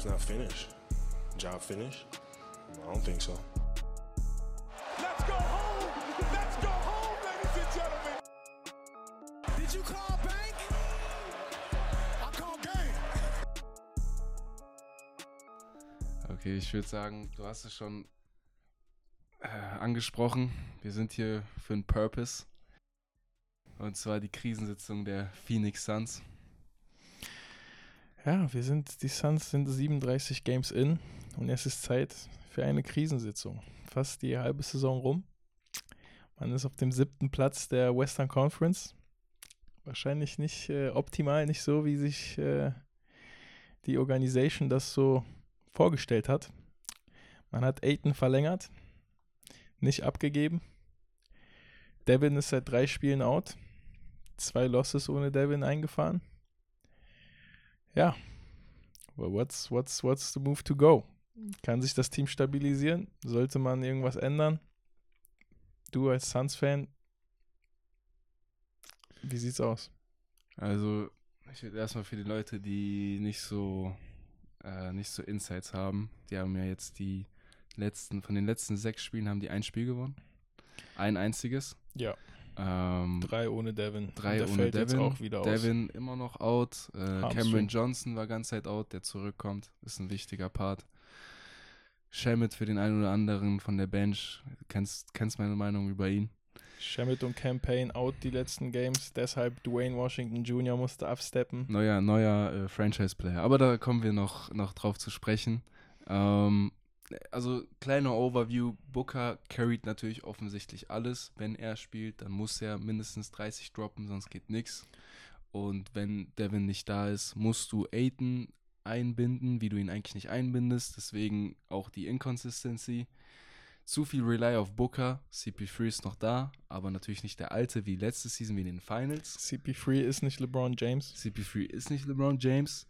job's not finished. Job finished? I don't think so. Let's go home! Let's go home, ladies and gentlemen! Did you call bank? I call game. Okay, ich würde sagen, du hast es schon äh, angesprochen. Wir sind hier für einen Purpose. Und zwar die Krisensitzung der Phoenix Suns. Ja, wir sind, die Suns sind 37 Games in und es ist Zeit für eine Krisensitzung. Fast die halbe Saison rum. Man ist auf dem siebten Platz der Western Conference. Wahrscheinlich nicht äh, optimal, nicht so, wie sich äh, die Organisation das so vorgestellt hat. Man hat Aiton verlängert, nicht abgegeben. Devin ist seit drei Spielen out. Zwei Losses ohne Devin eingefahren. Ja. Well, what's, what's, what's the move to go? Kann sich das Team stabilisieren? Sollte man irgendwas ändern? Du als Suns-Fan, wie sieht's aus? Also, ich würde erstmal für die Leute, die nicht so, äh, nicht so Insights haben, die haben ja jetzt die letzten, von den letzten sechs Spielen haben die ein Spiel gewonnen. Ein einziges. Ja. Ähm, Drei ohne Devin. Drei der ohne fällt Devin. jetzt auch wieder aus. Devin immer noch out. Äh. Cameron Johnson war ganz Zeit out, der zurückkommt. Ist ein wichtiger Part. Shamit für den einen oder anderen von der Bench. Kennst, kennst meine Meinung über ihn. Shamit und Campaign out die letzten Games, deshalb Dwayne Washington Jr. musste absteppen. Neuer, neuer äh, Franchise-Player. Aber da kommen wir noch, noch drauf zu sprechen. Ähm, also, kleiner Overview. Booker carried natürlich offensichtlich alles. Wenn er spielt, dann muss er mindestens 30 droppen, sonst geht nichts. Und wenn Devin nicht da ist, musst du Aiton einbinden, wie du ihn eigentlich nicht einbindest. Deswegen auch die Inconsistency. Zu viel Rely auf Booker. CP3 ist noch da, aber natürlich nicht der alte wie letzte Season, wie in den Finals. CP3 ist nicht LeBron James. CP3 ist nicht LeBron James.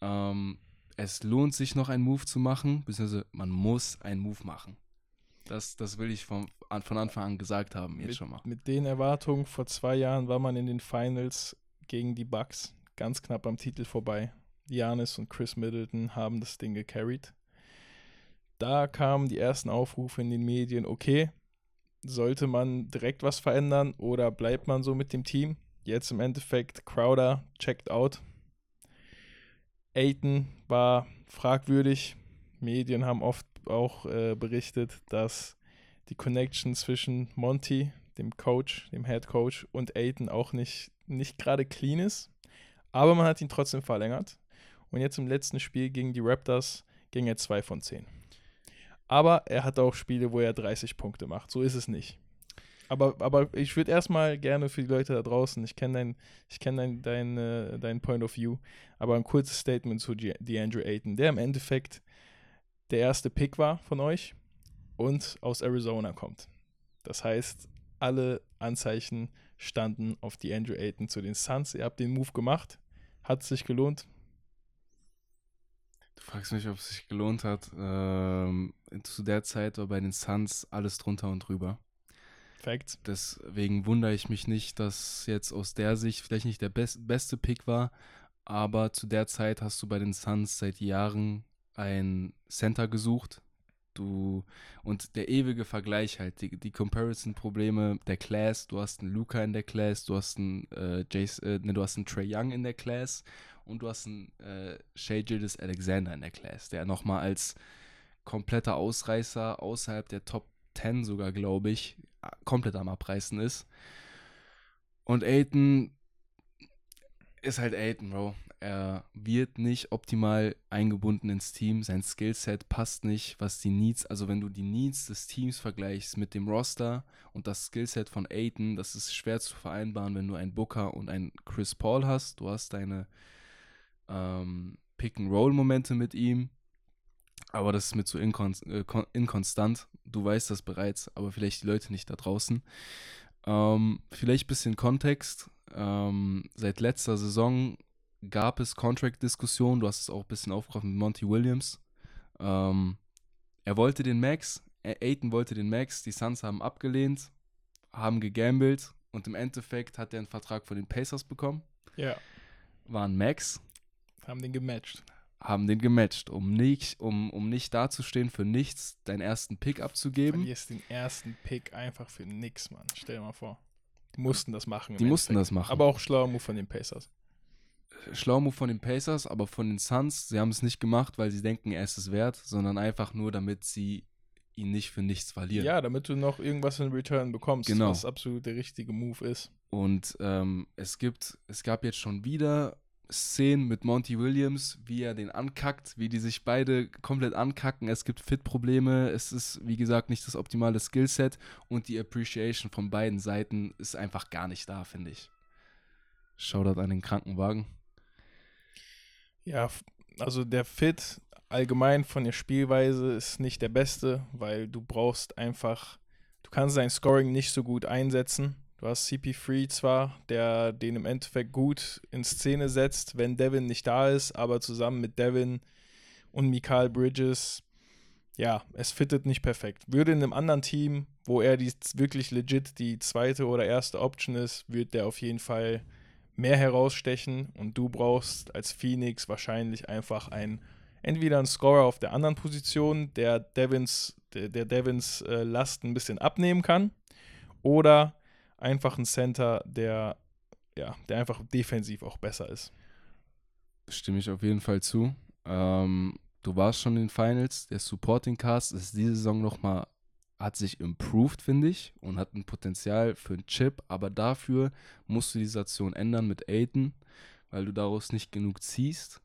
Ähm, es lohnt sich noch einen Move zu machen, beziehungsweise man muss einen Move machen. Das, das will ich von, an- von Anfang an gesagt haben, jetzt mit, schon mal. Mit den Erwartungen vor zwei Jahren war man in den Finals gegen die Bucks ganz knapp am Titel vorbei. Giannis und Chris Middleton haben das Ding gecarried. Da kamen die ersten Aufrufe in den Medien, okay, sollte man direkt was verändern oder bleibt man so mit dem Team? Jetzt im Endeffekt Crowder checked out. Aiton war fragwürdig. Medien haben oft auch äh, berichtet, dass die Connection zwischen Monty, dem Coach, dem Head Coach und Aiton auch nicht, nicht gerade clean ist. Aber man hat ihn trotzdem verlängert. Und jetzt im letzten Spiel gegen die Raptors ging er 2 von 10. Aber er hat auch Spiele, wo er 30 Punkte macht. So ist es nicht. Aber, aber ich würde erstmal gerne für die Leute da draußen, ich kenne dein, kenn dein, dein, äh, dein Point of View, aber ein kurzes Statement zu DeAndre Ayton, der im Endeffekt der erste Pick war von euch und aus Arizona kommt. Das heißt, alle Anzeichen standen auf DeAndre Ayton zu den Suns. Ihr habt den Move gemacht. Hat es sich gelohnt? Du fragst mich, ob es sich gelohnt hat. Ähm, zu der Zeit war bei den Suns alles drunter und drüber. Facts. Deswegen wundere ich mich nicht, dass jetzt aus der Sicht vielleicht nicht der best, beste Pick war, aber zu der Zeit hast du bei den Suns seit Jahren ein Center gesucht. Du und der ewige Vergleich halt, die, die Comparison-Probleme der Class, du hast einen Luca in der Class, du hast einen äh, Jace, äh, ne, du hast einen Trey Young in der Class und du hast einen äh, Shea Gildas Alexander in der Class, der nochmal als kompletter Ausreißer außerhalb der Top 10 sogar, glaube ich, komplett am Abreißen ist. Und Aiton ist halt Aiton, Bro. Er wird nicht optimal eingebunden ins Team. Sein Skillset passt nicht, was die Needs, also wenn du die Needs des Teams vergleichst mit dem Roster und das Skillset von Aiton, das ist schwer zu vereinbaren, wenn du einen Booker und einen Chris Paul hast. Du hast deine ähm, Pick-and-Roll-Momente mit ihm, aber das ist mir zu inkon äh, kon- inkonstant. Du weißt das bereits, aber vielleicht die Leute nicht da draußen. Ähm, vielleicht ein bisschen Kontext. Ähm, seit letzter Saison gab es Contract-Diskussionen. Du hast es auch ein bisschen aufgerufen mit Monty Williams. Ähm, er wollte den Max, äh, Aiton wollte den Max, die Suns haben abgelehnt, haben gegambelt und im Endeffekt hat er einen Vertrag von den Pacers bekommen. Ja. War ein Max, Haben den gematcht. Haben den gematcht, um nicht, um, um nicht dazustehen für nichts, deinen ersten Pick abzugeben. Verlierst den ersten Pick einfach für nix, Mann. Stell dir mal vor. Die mussten das machen. Die mussten Endeffekt. das machen. Aber auch schlauer Move von den Pacers. Schlauer Move von den Pacers, aber von den Suns, sie haben es nicht gemacht, weil sie denken, er ist es wert, sondern einfach nur, damit sie ihn nicht für nichts verlieren. Ja, damit du noch irgendwas in Return bekommst, Genau. was absolut der richtige Move ist. Und ähm, es gibt, es gab jetzt schon wieder Szenen mit Monty Williams, wie er den ankackt, wie die sich beide komplett ankacken. Es gibt Fit-Probleme, es ist, wie gesagt, nicht das optimale Skillset und die Appreciation von beiden Seiten ist einfach gar nicht da, finde ich. Shoutout an den Krankenwagen. Ja, also der Fit allgemein von der Spielweise ist nicht der beste, weil du brauchst einfach, du kannst sein Scoring nicht so gut einsetzen. Du hast CP3 zwar, der den im Endeffekt gut in Szene setzt, wenn Devin nicht da ist, aber zusammen mit Devin und Mikael Bridges, ja, es fittet nicht perfekt. Würde in einem anderen Team, wo er die, wirklich legit die zweite oder erste Option ist, wird der auf jeden Fall mehr herausstechen und du brauchst als Phoenix wahrscheinlich einfach ein entweder einen Scorer auf der anderen Position, der Devins, der, der Devins äh, Last ein bisschen abnehmen kann, oder einfach einen Center, der ja, der einfach defensiv auch besser ist. Stimme ich auf jeden Fall zu. Ähm, du warst schon in den Finals. Der Supporting Cast ist diese Saison nochmal, hat sich improved, finde ich, und hat ein Potenzial für einen Chip. Aber dafür musst du die Situation ändern mit Aiden, weil du daraus nicht genug ziehst.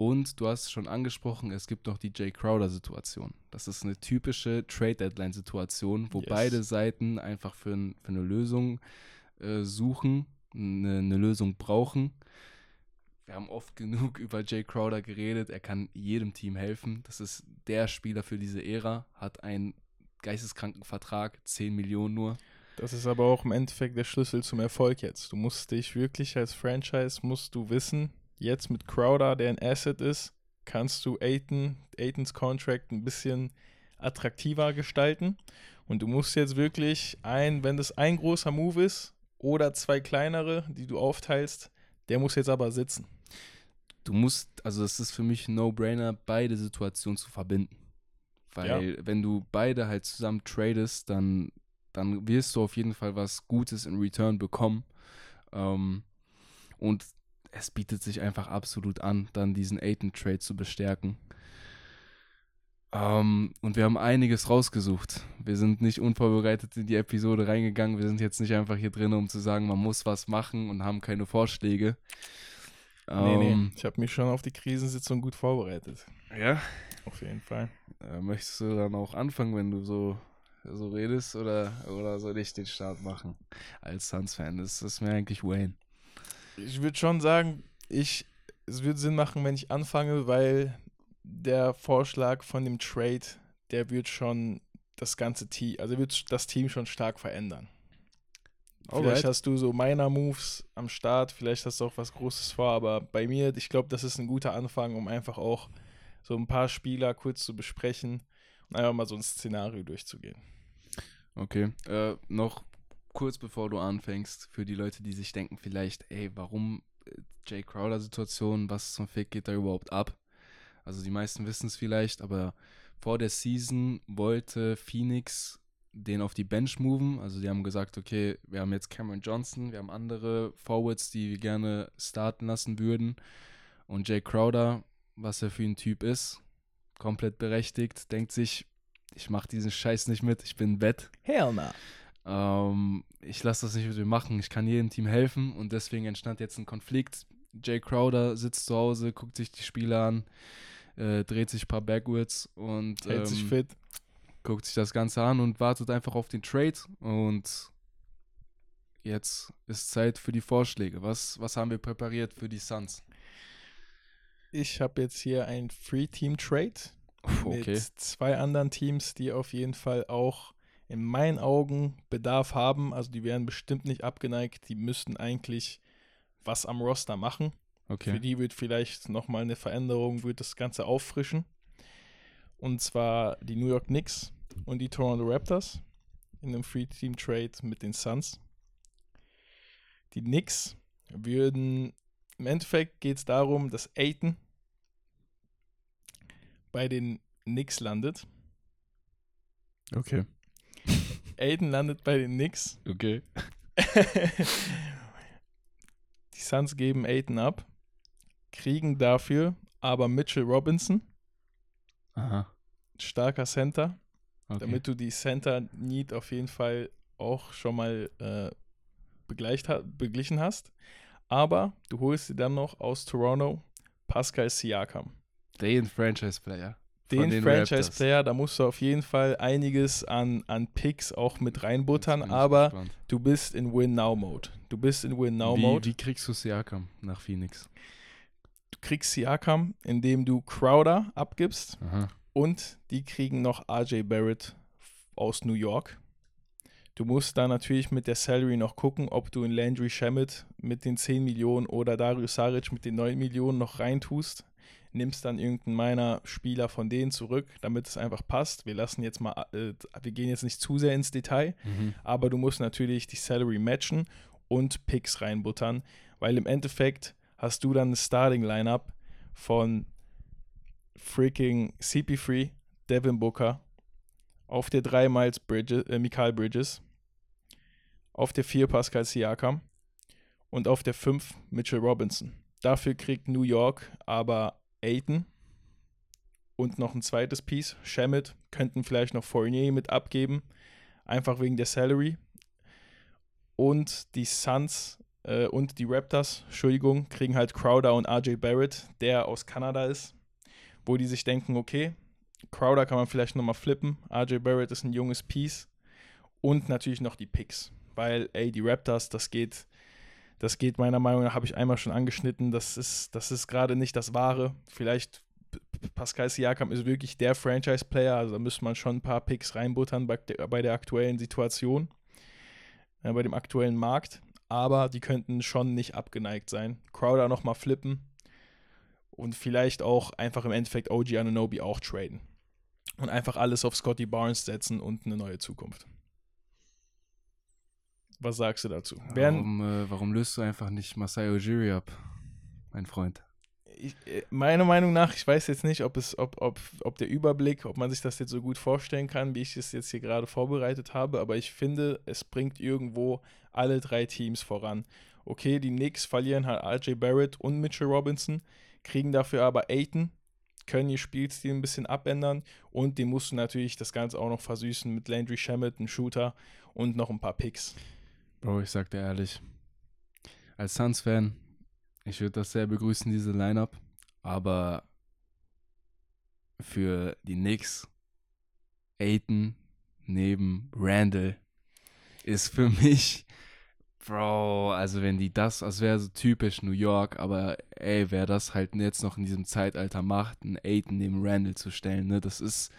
Und du hast schon angesprochen, es gibt noch die Jay Crowder-Situation. Das ist eine typische Trade-Deadline-Situation, wo Yes. beide Seiten einfach für, ein, für eine Lösung äh, suchen, eine, eine Lösung brauchen. Wir haben oft genug über Jay Crowder geredet. Er kann jedem Team helfen. Das ist der Spieler für diese Ära, hat einen geisteskranken Vertrag, 10 Millionen nur. Das ist aber auch im Endeffekt der Schlüssel zum Erfolg jetzt. Du musst dich wirklich als Franchise, musst du wissen, jetzt mit Crowder, der ein Asset ist, kannst du Aiton, Aitons Contract ein bisschen attraktiver gestalten. Und du musst jetzt wirklich ein, wenn das ein großer Move ist oder zwei kleinere, die du aufteilst, der muss jetzt aber sitzen. Du musst, also es ist für mich ein No-Brainer, beide Situationen zu verbinden. Weil wenn du beide halt zusammen tradest, dann, dann wirst du auf jeden Fall was Gutes in Return bekommen. Ähm, und es bietet sich einfach absolut an, dann diesen Aiton-Trade zu bestärken. Ähm, und wir haben einiges rausgesucht. Wir sind nicht unvorbereitet in die Episode reingegangen. Wir sind jetzt nicht einfach hier drin, um zu sagen, man muss was machen und haben keine Vorschläge. Nee, nee, Ähm, ich habe mich schon auf die Krisensitzung gut vorbereitet. Ja. Auf jeden Fall. Äh, möchtest du dann auch anfangen, wenn du so, so redest, oder, oder soll ich den Start machen als Suns-Fan? Das ist mir eigentlich Wayne. Ich würde schon sagen, ich, es wird Sinn machen, wenn ich anfange, weil der Vorschlag von dem Trade, der wird schon das ganze Team, also wird das Team schon stark verändern. Vielleicht Alright. hast du so meiner Moves am Start, vielleicht hast du auch was Großes vor, aber bei mir, ich glaube, das ist ein guter Anfang, um einfach auch so ein paar Spieler kurz zu besprechen und einfach mal so ein Szenario durchzugehen. Okay. Äh, noch kurz bevor du anfängst, für die Leute, die sich denken, vielleicht, ey, warum äh, Jay Crowder-Situation, was zum Fick geht da überhaupt ab? Also die meisten wissen es vielleicht, aber vor der Season wollte Phoenix den auf die Bench moven. Also die haben gesagt, okay, wir haben jetzt Cameron Johnson, wir haben andere Forwards, die wir gerne starten lassen würden. Und Jay Crowder, was er für ein Typ ist, komplett berechtigt, denkt sich, ich mache diesen Scheiß nicht mit, ich bin Bett. Hell na. Ähm, ich lasse das nicht mit mir machen. Ich kann jedem Team helfen und deswegen entstand jetzt ein Konflikt. Jay Crowder sitzt zu Hause, guckt sich die Spiele an, äh, dreht sich ein paar Backwards und Hält sich ähm, fit. guckt sich das Ganze an und wartet einfach auf den Trade. Und jetzt ist Zeit für die Vorschläge. Was, was haben wir präpariert für die Suns? Ich habe jetzt hier ein Free-Team-Trade. Okay. mit zwei anderen Teams, die auf jeden Fall auch in meinen Augen Bedarf haben. Also die wären bestimmt nicht abgeneigt. Die müssten eigentlich was am Roster machen. Für Okay. die wird vielleicht nochmal eine Veränderung, wird das Ganze auffrischen. Und zwar die New York Knicks und die Toronto Raptors in einem Free-Team-Trade mit den Suns. Die Knicks würden, im Endeffekt geht es darum, dass Aiton bei den Knicks landet. Okay. Aiden landet bei den Knicks. Okay. Die Suns geben Aiden ab, kriegen dafür aber Mitchell Robinson, Aha. starker Center, Okay. damit du die Center Need auf jeden Fall auch schon mal äh, begleicht, beglichen hast. Aber du holst dir dann noch aus Toronto Pascal Siakam. den Franchise-Player. Den, den. Franchise-Player, da musst du auf jeden Fall einiges an, an Picks auch mit reinbuttern, aber gespannt. du bist in Win-Now-Mode. Du bist in wie, Win-Now-Mode. wie kriegst du Siakam nach Phoenix? Du kriegst Siakam, indem du Crowder abgibst Aha. und die kriegen noch RJ Barrett aus New York. Du musst da natürlich mit der Salary noch gucken, ob du in Landry Shamet mit den 10 Millionen oder Darius Saric mit den 9 Millionen noch reintust. Nimmst dann irgendeinen meiner Spieler von denen zurück, damit es einfach passt. Wir lassen jetzt mal, äh, wir gehen jetzt nicht zu sehr ins Detail, Mhm. aber du musst natürlich die Salary matchen und Picks reinbuttern, weil im Endeffekt hast du dann eine Starting Lineup von freaking CP3, Devin Booker, auf der 3 Miles Bridges, äh, Mikael Bridges, auf der 4 Pascal Siakam und auf der 5 Mitchell Robinson. Dafür kriegt New York aber Aiton und noch ein zweites Piece, Shamit, könnten vielleicht noch Fournier mit abgeben, einfach wegen der Salary. Und die Suns äh, und die Raptors, Entschuldigung, kriegen halt Crowder und RJ Barrett, der aus Kanada ist, wo die sich denken, okay, Crowder kann man vielleicht nochmal flippen, RJ Barrett ist ein junges Piece und natürlich noch die Picks, weil, ey, die Raptors, das geht, das geht meiner Meinung nach, habe ich einmal schon angeschnitten, das ist, das ist gerade nicht das Wahre. Vielleicht Pascal Siakam ist wirklich der Franchise-Player, also da müsste man schon ein paar Picks reinbuttern bei der, bei der aktuellen Situation, äh, bei dem aktuellen Markt, aber die könnten schon nicht abgeneigt sein. Crowder nochmal flippen und vielleicht auch einfach im Endeffekt OG Ananobi auch traden. Und einfach alles auf Scotty Barnes setzen und eine neue Zukunft. Was sagst du dazu? Warum, äh, warum löst du einfach nicht Masai Ujiri ab, mein Freund? ich, äh, meiner Meinung nach, ich weiß jetzt nicht, ob es, ob, ob, ob der Überblick, ob man sich das jetzt so gut vorstellen kann, wie ich es jetzt hier gerade vorbereitet habe, aber ich finde, es bringt irgendwo alle drei Teams voran. Okay, die Knicks verlieren halt RJ Barrett und Mitchell Robinson, kriegen dafür aber Aiton, können ihr Spielstil ein bisschen abändern und die musst du natürlich das Ganze auch noch versüßen mit Landry Shamet, einem Shooter und noch ein paar Picks. Bro, ich sag dir ehrlich, als Suns-Fan, ich würde das sehr begrüßen, diese Lineup, aber für die Knicks, Aiton neben Randall ist für mich, Bro, also wenn die das, das wäre so typisch New York, aber ey, wer das halt jetzt noch in diesem Zeitalter macht, einen Aiton neben Randall zu stellen, ne, das ist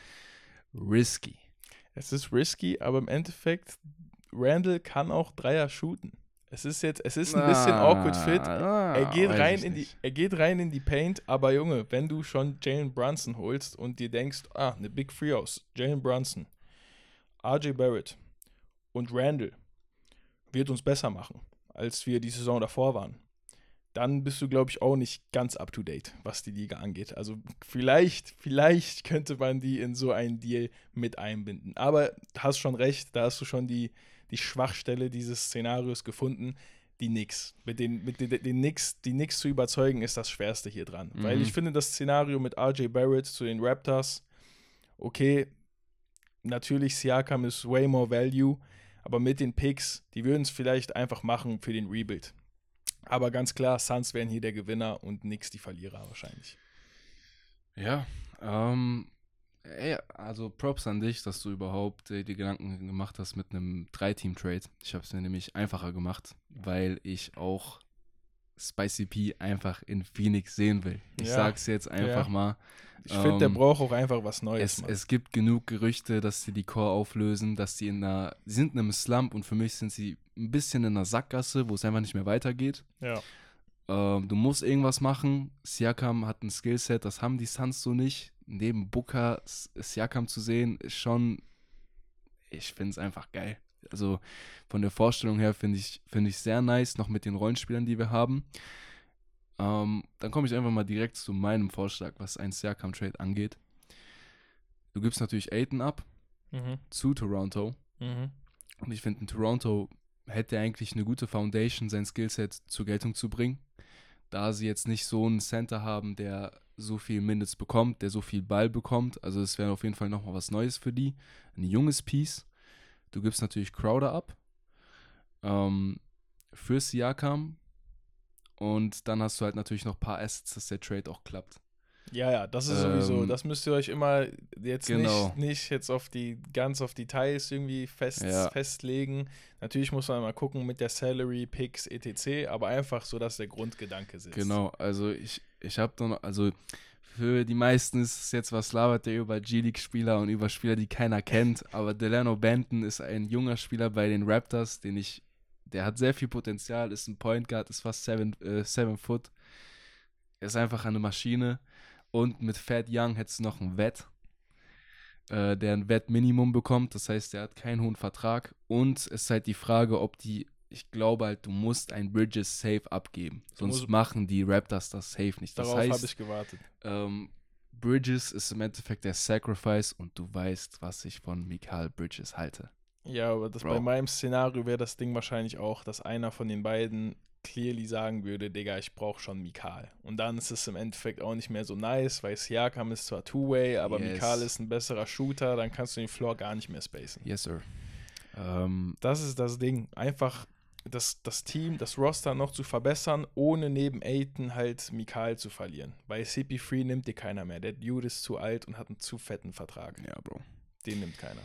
risky. Es ist risky, aber im Endeffekt, Randall kann auch Dreier shooten. Es ist jetzt, es ist ein bisschen awkward fit. Er geht Ah, rein in die, er geht rein in die Paint, aber Junge, wenn du schon Jalen Brunson holst und dir denkst, ah, eine Big Free aus, Jalen Brunson, RJ Barrett und Randall wird uns besser machen, als wir die Saison davor waren. Dann bist du, glaube ich, auch nicht ganz up to date, was die Liga angeht. Also vielleicht, vielleicht könnte man die in so einen Deal mit einbinden. Aber hast schon recht, da hast du schon die, die Schwachstelle dieses Szenarios gefunden die Knicks. Mit den, mit den, den Knicks, die Knicks zu überzeugen, ist das Schwerste hier dran. Weil Mhm. ich finde, das Szenario mit RJ Barrett zu den Raptors, okay, natürlich Siakam ist way more value, aber mit den Picks, die würden es vielleicht einfach machen für den Rebuild. Aber ganz klar, Suns wären hier der Gewinner und Knicks die Verlierer wahrscheinlich. Ja, ähm, ey, also Props an dich, dass du überhaupt äh, die Gedanken gemacht hast mit einem Drei-Team-Trade. Ich habe es mir nämlich einfacher gemacht, weil ich auch Spicy P einfach in Phoenix sehen will. Ich Ja. sag's jetzt einfach Ja. mal. Ich finde, der Ähm, braucht auch einfach was Neues. Es, es gibt genug Gerüchte, dass sie die Core auflösen, dass sie in einer, sie sind in einem Slump und für mich sind sie ein bisschen in einer Sackgasse, wo es einfach nicht mehr weitergeht. ja. Ähm, du musst irgendwas machen. Siakam hat ein Skillset, das haben die Suns so nicht. Neben Booker Siakam zu sehen, ist schon, ich finde es einfach geil. Also von der Vorstellung her finde ich finde ich sehr nice, noch mit den Rollenspielern, die wir haben. Ähm, dann komme ich einfach mal direkt zu meinem Vorschlag, was ein Siakam-Trade angeht. du gibst natürlich Aiton ab Mhm. zu Toronto. Mhm. Und ich finde, in Toronto hätte er eigentlich eine gute Foundation, sein Skillset zur Geltung zu bringen. Da sie jetzt nicht so einen Center haben, der so viel Minutes bekommt, der so viel Ball bekommt. Also es wäre auf jeden Fall nochmal was Neues für die. Ein junges Piece. Du gibst natürlich Crowder ab. Ähm, für Siakam. Und dann hast du halt natürlich noch ein paar Assets, dass der Trade auch klappt. Ja, ja, das ist sowieso, Ähm, das müsst ihr euch immer jetzt genau. nicht, nicht jetzt auf die, ganz auf Details irgendwie fest, Ja. festlegen. Natürlich muss man mal gucken mit der Salary, Picks, etc., aber einfach so, dass der Grundgedanke sitzt. Genau, also ich, ich habe dann, also für die meisten ist es jetzt, was labert der über G-League-Spieler und über Spieler, die keiner kennt, aber Delano Benton ist ein junger Spieler bei den Raptors, den ich, der hat sehr viel Potenzial, ist ein Point Guard, ist fast seven, äh, seven foot, er ist einfach eine Maschine und mit Fat Young hättest du noch einen Wett, äh, der ein Wettminimum bekommt, das heißt, der hat keinen hohen Vertrag und es ist halt die Frage, ob die ich glaube halt, du musst ein Bridges safe abgeben. Sonst machen die Raptors das safe nicht. Das Darauf habe ich gewartet. ähm, Bridges ist im Endeffekt der Sacrifice und du weißt, was ich von Mikal Bridges halte. Ja, aber das, Bro. bei meinem Szenario wäre das Ding wahrscheinlich auch, dass einer von den beiden clearly sagen würde, Digga, ich brauche schon Mikal. Und dann ist es im Endeffekt auch nicht mehr so nice, weil Siakam ist zwar Two-Way, aber Yes. Mikal ist ein besserer Shooter, dann kannst du den Floor gar nicht mehr spacen. Yes, sir. Ähm, Das ist das Ding. Einfach das, das Team, das Roster noch zu verbessern, ohne neben Aiton halt Mikal zu verlieren. Bei CP3 nimmt dir keiner mehr. Der Dude ist zu alt und hat einen zu fetten Vertrag. ja, Bro. Den nimmt keiner.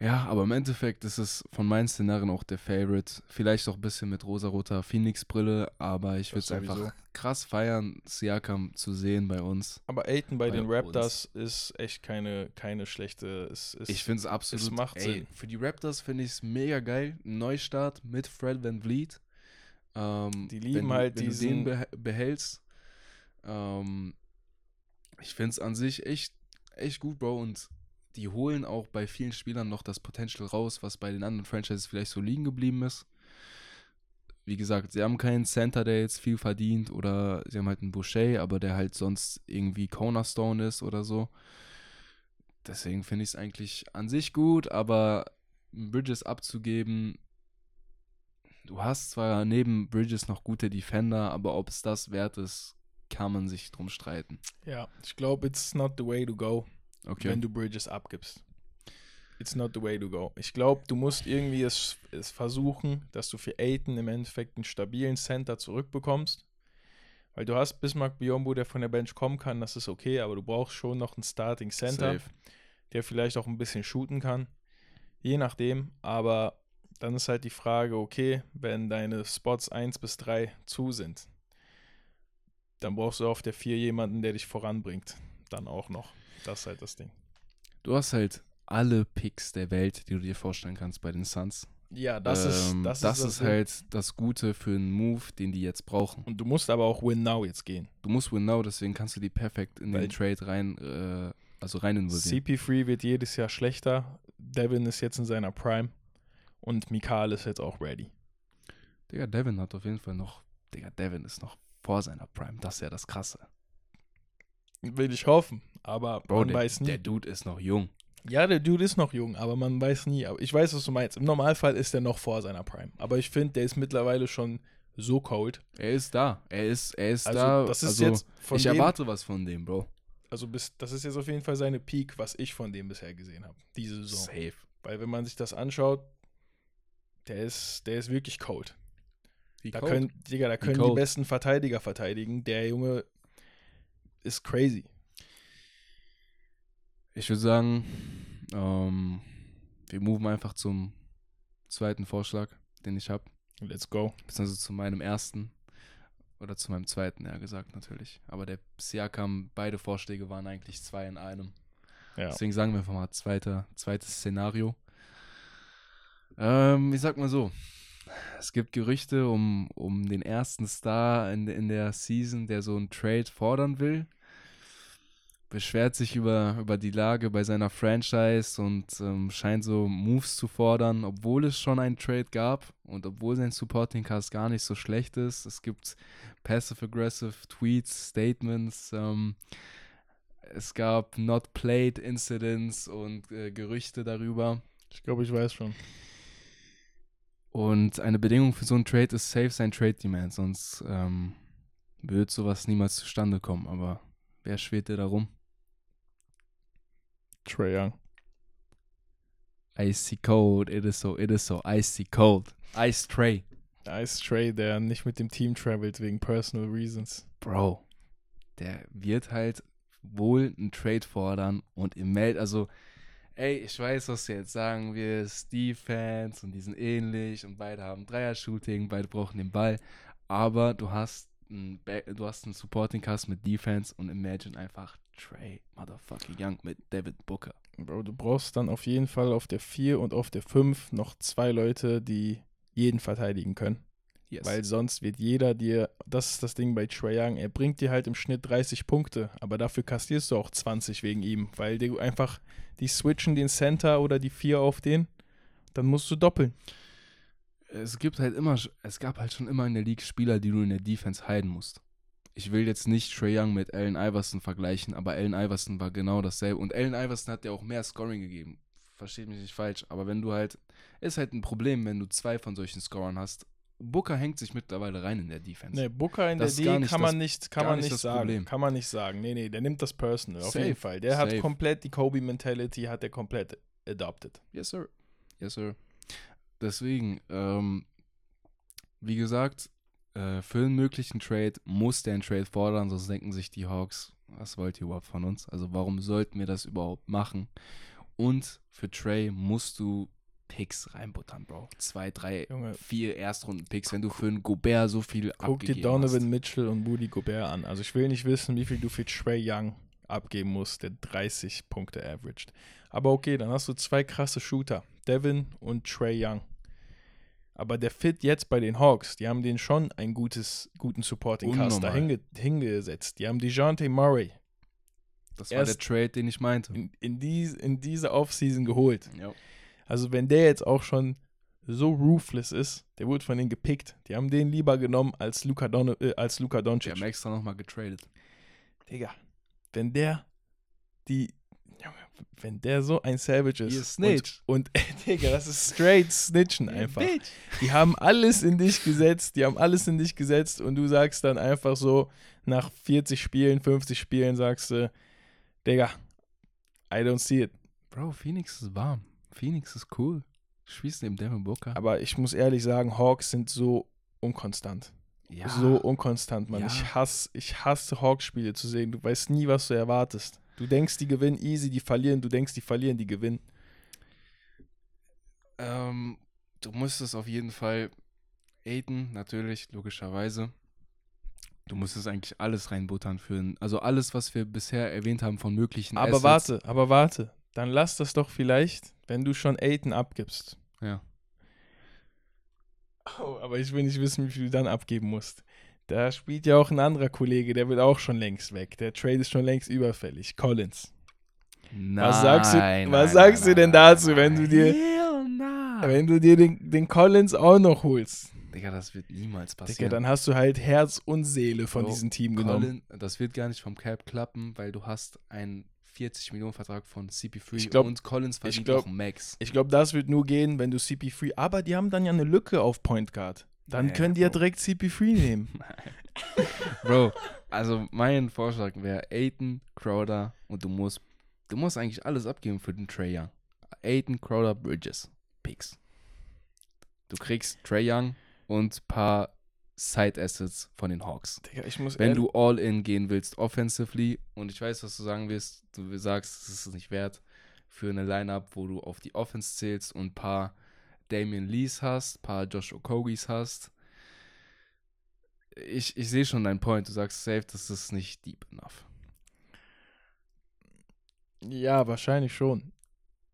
Ja, aber im Endeffekt ist es von meinen Szenarien auch der Favorite. Vielleicht auch ein bisschen mit rosaroter Phoenix-Brille, aber ich würde es einfach krass feiern, Siakam zu sehen bei uns. Aber Aiton bei, Bei den uns. Raptors ist echt keine, keine schlechte. Es ist, Ich finde es absolut. macht ey, Sinn. Für die Raptors finde ich es mega geil. Neustart mit Fred Van Vliet. Ähm, Die lieben wenn halt wenn diesen- du den beh behältst. Ähm, ich finde es an sich echt, echt gut, Bro. Und die holen auch bei vielen Spielern noch das Potential raus, was bei den anderen Franchises vielleicht so liegen geblieben ist. Wie gesagt, sie haben keinen Center, der jetzt viel verdient, oder sie haben halt einen Boucher, aber der halt sonst irgendwie Cornerstone ist oder so. Deswegen finde ich es eigentlich an sich gut, aber Bridges abzugeben, du hast zwar neben Bridges noch gute Defender, aber ob es das wert ist, kann man sich drum streiten. Ja, ich glaube, it's not the way to go, Okay. wenn du Bridges abgibst. It's not the way to go. Ich glaube, du musst irgendwie es, es versuchen, dass du für Aiton im Endeffekt einen stabilen Center zurückbekommst. Weil du hast Bismarck Biombo, der von der Bench kommen kann, das ist okay, aber du brauchst schon noch einen Starting Center. Safe. der vielleicht auch ein bisschen shooten kann. Je nachdem, aber dann ist halt die Frage, okay, wenn deine Spots 1 bis 3 zu sind, dann brauchst du auf der 4 jemanden, der dich voranbringt. Dann auch noch. Das ist halt das Ding. Du hast halt alle Picks der Welt, die du dir vorstellen kannst bei den Suns. Ja, das ist Ähm, das, das ist, ist Ding. halt das Gute für einen Move, den die jetzt brauchen. Und du musst aber auch Win Now jetzt gehen. Du musst win now, deswegen kannst du die perfekt in Weil- den Trade rein, äh, also rein involvieren. CP3 wird jedes Jahr schlechter. Devin ist jetzt in seiner Prime. Und Mikal ist jetzt auch ready. Digga, Devin hat auf jeden Fall noch, Digga, Devin ist noch vor seiner Prime. Das ist ja das Krasse. Will ich hoffen. Aber Bro, man der, weiß nie. der Dude ist noch jung. Ja, der Dude ist noch jung, aber man weiß nie. Aber ich weiß, was du meinst. Im Normalfall ist er noch vor seiner Prime. Aber ich finde, der ist mittlerweile schon so cold. Er ist da. Er ist, er ist Also, da. das ist also, jetzt von ich dem, erwarte was von dem, Bro. also bis, das ist jetzt auf jeden Fall seine Peak, was ich von dem bisher gesehen habe. Diese Saison. Safe. Weil wenn man sich das anschaut, der ist, der ist wirklich cold. Wie Da cold? können, Digga, da können die besten Verteidiger verteidigen. Der Junge ist crazy. Ich würde sagen, ähm, wir moven einfach zum zweiten Vorschlag, den ich habe. Let's go. Beziehungsweise zu meinem ersten. Oder zu meinem zweiten, eher gesagt, natürlich. Aber der Siakam, beide Vorschläge waren eigentlich zwei in einem. Ja. Deswegen sagen wir einfach mal zweiter, zweites Szenario. Ähm, ich sag mal so. Es gibt Gerüchte um, um den ersten Star in, in der Season, der so einen Trade fordern will. Beschwert sich über, über die Lage bei seiner Franchise und ähm, scheint so Moves zu fordern, obwohl es schon einen Trade gab und obwohl sein Supporting Cast gar nicht so schlecht ist. Es gibt passive-aggressive Tweets, Statements. Ähm, es gab Not Played Incidents und äh, Gerüchte darüber. Ich glaube, ich weiß schon. Und eine Bedingung für so einen Trade ist safe sein Trade Demand, sonst ähm, wird sowas niemals zustande kommen. Aber wer schwebt dir darum? Trey Young. Icy cold, it is so, it is so icy cold. Ice Trey. Ice Trey, der nicht mit dem Team travelt wegen personal reasons. Bro, der wird halt wohl einen Trade fordern und im Meld, also, ey, ich weiß, was du jetzt sagen wirst, Steve-Fans und die sind ähnlich und beide haben Dreier-Shooting, beide brauchen den Ball, aber du hast du hast einen Supporting-Cast mit Defense und imagine einfach Trey Motherfucking Young mit David Booker. Bro, du brauchst dann auf jeden Fall auf der 4 und auf der 5 noch zwei Leute, die jeden verteidigen können. Yes. Weil sonst wird jeder dir, das ist das Ding bei Trae Young, er bringt dir halt im Schnitt 30 Punkte, aber dafür kassierst du auch 20 wegen ihm, weil du einfach, die switchen den Center oder die 4 auf den, dann musst du doppeln. es gibt halt immer, es gab halt schon immer in der League Spieler, die du in der Defense heiden musst. Ich will jetzt nicht Trae Young mit Allen Iverson vergleichen, aber Allen Iverson war genau dasselbe. Und Allen Iverson hat ja auch mehr Scoring gegeben. Versteht mich nicht falsch. Aber wenn du halt, ist halt ein Problem, wenn du zwei von solchen Scorern hast. Booker hängt sich mittlerweile rein in der Defense. Ne, Booker in Das der D nicht kann das- man nicht, kann man nicht nicht das sagen. Problem. Kann man nicht sagen. Nee, nee, der nimmt das personal, auf Safe, jeden Fall. Der hat safe. komplett die Kobe-Mentality, hat er komplett adopted. Yes, sir. Yes, sir. Deswegen, ähm, wie gesagt, äh, für einen möglichen Trade muss der einen Trade fordern, sonst denken sich die Hawks, was wollt ihr überhaupt von uns? Also warum sollten wir das überhaupt machen? Und für Trey musst du Picks reinbuttern, Bro. Zwei, drei, Junge. vier Erstrunden-Picks, wenn du für einen Gobert so viel Guck dir Donovan hast. Mitchell und Rudy Gobert an. Also ich will nicht wissen, wie viel du für Trey Young abgeben musst, der 30 Punkte averaged. Aber okay, dann hast du zwei krasse Shooter, Devin und Trey Young. Aber der Fit jetzt bei den Hawks, die haben den schon einen gutes, guten Supporting Cast da hinge hingesetzt. Die haben DeJounte Murray Das war erst- der Trade, den ich meinte. in, in, dies, in diese Offseason geholt. Ja. Also wenn der jetzt auch schon so ruthless ist, der wurde von denen gepickt. Die haben den lieber genommen als Luka, Don äh, als Luka Die Doncic. haben extra nochmal getradet. Digga, wenn der die, wenn der so ein Savage Ihr ist Snitch. und, und Digga, das ist straight Snitchen einfach. Die haben alles in dich gesetzt, die haben alles in dich gesetzt und du sagst dann einfach so nach 40 Spielen, 50 Spielen sagst du, Digga, I don't see it. Bro, Phoenix ist warm. Phoenix ist cool. Spielst neben Devin Booker. Aber ich muss ehrlich sagen, Hawks sind so unkonstant. ja. So unkonstant, Mann. Ja. Ich hasse, ich hasse Hawks-Spiele zu sehen. Du weißt nie, was du erwartest. Du denkst, die gewinnen easy, die verlieren. Du denkst, die verlieren, die gewinnen. Ähm, du musstest auf jeden Fall Aiden, natürlich, logischerweise. Du musstest eigentlich alles reinbuttern für also alles, was wir bisher erwähnt haben von möglichen Aber Assets. warte, aber warte. Dann lass das doch vielleicht, wenn du schon Aiden abgibst. Ja. Oh, aber ich will nicht wissen, wie viel du dann abgeben musst. Da spielt ja auch ein anderer Kollege, der will auch schon längst weg. Der Trade ist schon längst überfällig. Collins. Was sagst du- Nein, was nein, sagst nein, du denn nein, dazu, wenn nein. du dir-. Wenn du dir den, den Collins auch noch holst, Digga, das wird niemals Digga, passieren. dann hast du halt Herz und Seele von Bro, diesem Team genommen. Colin, das wird gar nicht vom Cap klappen, weil du hast einen 40 Millionen Vertrag von CP3 Ich glaub- und Collins verdient glaub- auch Max. Ich glaube, das wird nur gehen, wenn du CP3, aber die haben dann ja eine Lücke auf Point Guard. Dann Ja, können die ja Bro. direkt CP3 nehmen. Bro, also mein Vorschlag wäre Aiden, Crowder und du musst, du musst eigentlich alles abgeben für den Trey Young. Aiden, Crowder, Bridges, Picks. Du kriegst Trey Young und paar Side Assets von den Hawks. Digga, ich muss Wenn du all in gehen willst, offensively, und ich weiß, was du sagen wirst, du sagst, es ist nicht wert für eine Lineup, wo du auf die Offense zählst und ein paar Damian Lees hast, ein paar Josh Okogis hast. Ich, ich sehe schon deinen Point. Du sagst safe, das ist nicht deep enough. Ja, wahrscheinlich schon.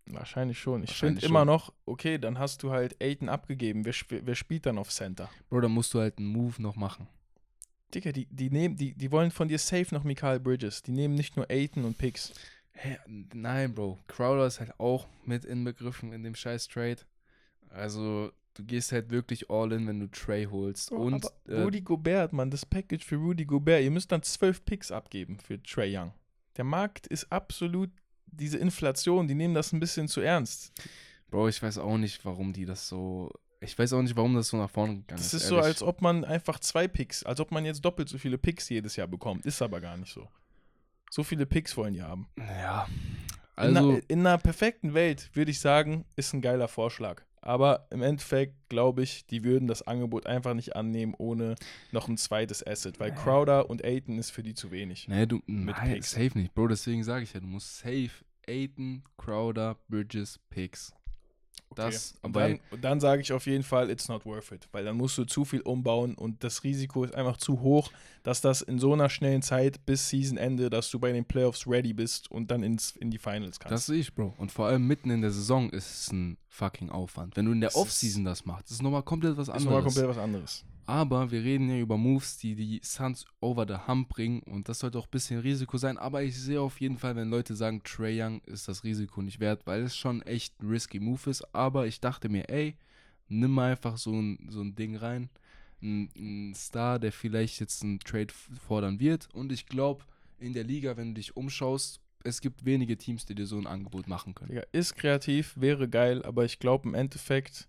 Wahrscheinlich schon. Ich finde immer noch, okay, dann hast du halt Aiden abgegeben. Wer, sp wer spielt dann auf Center? Bro, da musst du halt einen Move noch machen. Digga, die, die, nehmen, die, die wollen von dir safe noch Mikael Bridges. Die nehmen nicht nur Aiden und Picks. Hä, nein, Bro. Crowder ist halt auch mit inbegriffen in dem scheiß Trade. Also, du gehst halt wirklich all in, wenn du Trey holst. und Aber äh, Rudy Gobert, Mann, das Package für Rudy Gobert. Ihr müsst dann zwölf Picks abgeben für Trey Young. Der Markt ist absolut diese Inflation, die nehmen das ein bisschen zu ernst. Bro, ich weiß auch nicht, warum die das so. Ich weiß auch nicht, warum das so nach vorne gegangen Das ist. ist so, ehrlich. als ob man einfach zwei Picks, als ob man jetzt doppelt so viele Picks jedes Jahr bekommt. Ist aber gar nicht so. So viele Picks wollen die haben. Ja. in, Also, einer, in einer perfekten Welt würde ich sagen, ist ein geiler Vorschlag. Aber im Endeffekt glaube ich, die würden das Angebot einfach nicht annehmen, ohne noch ein zweites Asset. Weil Crowder und Aiton ist für die zu wenig. nee, du. Nein, Picks. safe nicht, Bro. Deswegen sage ich ja, du musst safe Aiden, Crowder, Bridges, Picks. Das, Und dann, dann sage ich auf jeden Fall, it's not worth it. Weil dann musst du zu viel umbauen und das Risiko ist einfach zu hoch, dass das in so einer schnellen Zeit bis Seasonende, dass du bei den Playoffs ready bist und dann ins, in die Finals kannst. Das sehe ich, Bro. Und vor allem mitten in der Saison ist es ein fucking Aufwand. Wenn du in der Es ist- Offseason das machst, ist nochmal komplett was ist anderes. nochmal komplett was anderes. Aber wir reden ja über Moves, die die Suns over the hump bringen und das sollte auch ein bisschen Risiko sein. Aber ich sehe auf jeden Fall, wenn Leute sagen, Trey Young ist das Risiko nicht wert, weil es schon echt ein risky Move ist. Aber ich dachte mir, ey, nimm mal einfach so ein, so ein Ding rein. Ein, ein Star, der vielleicht jetzt einen Trade fordern wird. Und ich glaube, in der Liga, wenn du dich umschaust, es gibt wenige Teams, die dir so ein Angebot machen können. Ist kreativ, wäre geil, aber ich glaube im Endeffekt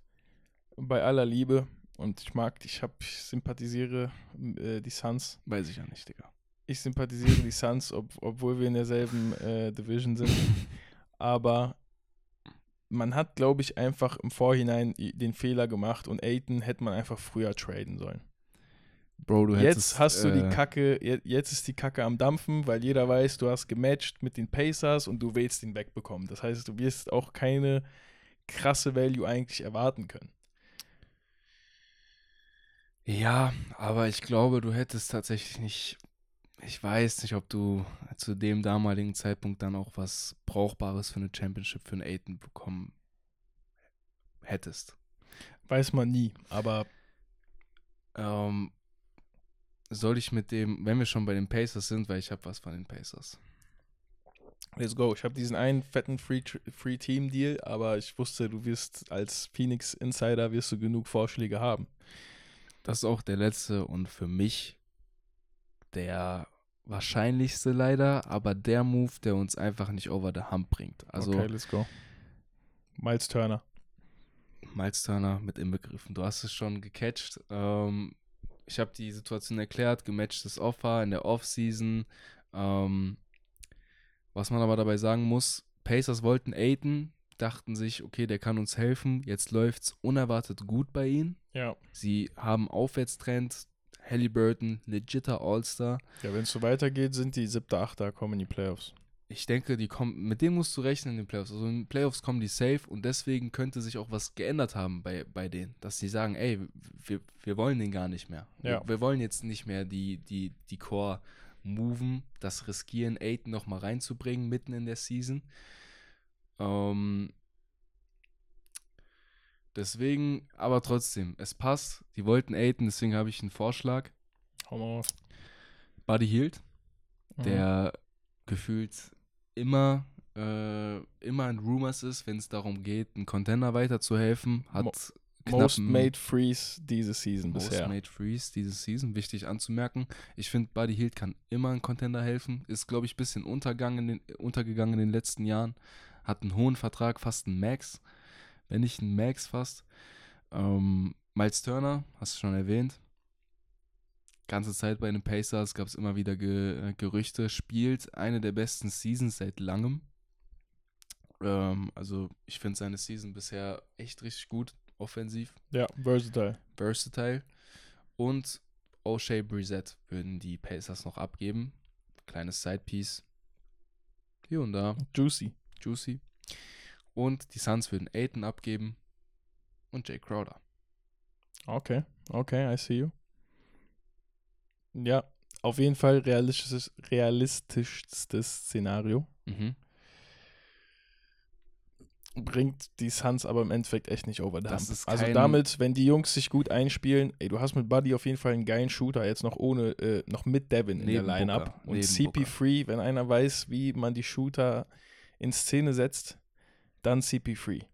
bei aller Liebe und ich mag, ich hab, ich sympathisiere äh, die Suns. Weiß ich ja nicht, Digga. Ich sympathisiere die Suns, ob, obwohl wir in derselben äh, Division sind. Aber man hat, glaube ich, einfach im Vorhinein den Fehler gemacht und Aiton hätte man einfach früher traden sollen. Bro, du hättest, Jetzt hast du die äh, Kacke, je- jetzt ist die Kacke am Dampfen, weil jeder weiß, du hast gematcht mit den Pacers und du willst ihn wegbekommen. Das heißt, du wirst auch keine krasse Value eigentlich erwarten können. Ja, aber ich glaube, du hättest tatsächlich nicht. Ich weiß nicht, ob du zu dem damaligen Zeitpunkt dann auch was Brauchbares für eine Championship für einen Aiden bekommen hättest. Weiß man nie, aber Ähm, soll ich mit dem, wenn wir schon bei den Pacers sind, weil ich habe was von den Pacers. let's go. Ich habe diesen einen fetten Free, Free Team Deal, aber ich wusste, du wirst als Phoenix Insider wirst du genug Vorschläge haben. Das ist auch der letzte und für mich der wahrscheinlichste leider, aber der Move, der uns einfach nicht over the hump bringt. Also okay, let's go. Miles Turner. Miles Turner mit inbegriffen. Du hast es schon gecatcht. Ähm, ich habe die Situation erklärt, gematchtes Offer in der Offseason. Ähm, was man aber dabei sagen muss, Pacers wollten Aiden, dachten sich, okay, der kann uns helfen. Jetzt läuft's unerwartet gut bei ihnen. Ja. Sie haben Aufwärtstrend. Halliburton, legitter All-Star. Ja, wenn es so weitergeht, sind die siebter, achter, kommen in die Playoffs. Ich denke, die kommen, mit denen musst du rechnen in den Playoffs. Also in den Playoffs kommen die safe und deswegen könnte sich auch was geändert haben bei, bei denen. Dass sie sagen, ey, wir, wir wollen den gar nicht mehr. Ja. Wir, wir wollen jetzt nicht mehr die, die, die Core moven, das riskieren, Aiden nochmal reinzubringen mitten in der Season. Ähm, deswegen, aber trotzdem, es passt. Die wollten Aiden, deswegen habe ich einen Vorschlag. Hau mal raus. Buddy Hield Mhm. der gefühlt immer, äh, immer in Rumors ist, wenn es darum geht, einen Contender weiterzuhelfen. Hat Mo- Most Made Freeze diese Season Most bisher. Made Freeze diese Season, wichtig anzumerken. Ich finde, Buddy Hield kann immer ein Contender helfen. Ist, glaube ich, ein bisschen untergegangen in, den, untergegangen in den letzten Jahren. Hat einen hohen Vertrag, fast einen Max. Wenn nicht einen Max fast. Ähm, Miles Turner, hast du schon erwähnt. Ganze Zeit bei den Pacers gab es immer wieder Ge Gerüchte. Spielt eine der besten Seasons seit langem. Ähm, also, ich finde seine Season bisher echt richtig gut, offensiv Ja, versatile. versatile. Und O'Shea Brissett würden die Pacers noch abgeben. Kleines Sidepiece. Hier und da. Juicy. Juicy. Und die Suns würden Aiton abgeben. Und Jay Crowder. Okay, okay, I see you. Ja, auf jeden Fall realistisches, realistischstes Szenario. Mhm. Bringt die Suns aber im Endeffekt echt nicht over the Das hump. Also damit, wenn die Jungs sich gut einspielen, ey, du hast mit Buddy auf jeden Fall einen geilen Shooter, jetzt noch ohne, äh, noch mit Devin in der Lineup. Booker, Und neben CP3, wenn einer weiß, wie man die Shooter in Szene setzt, dann CP3.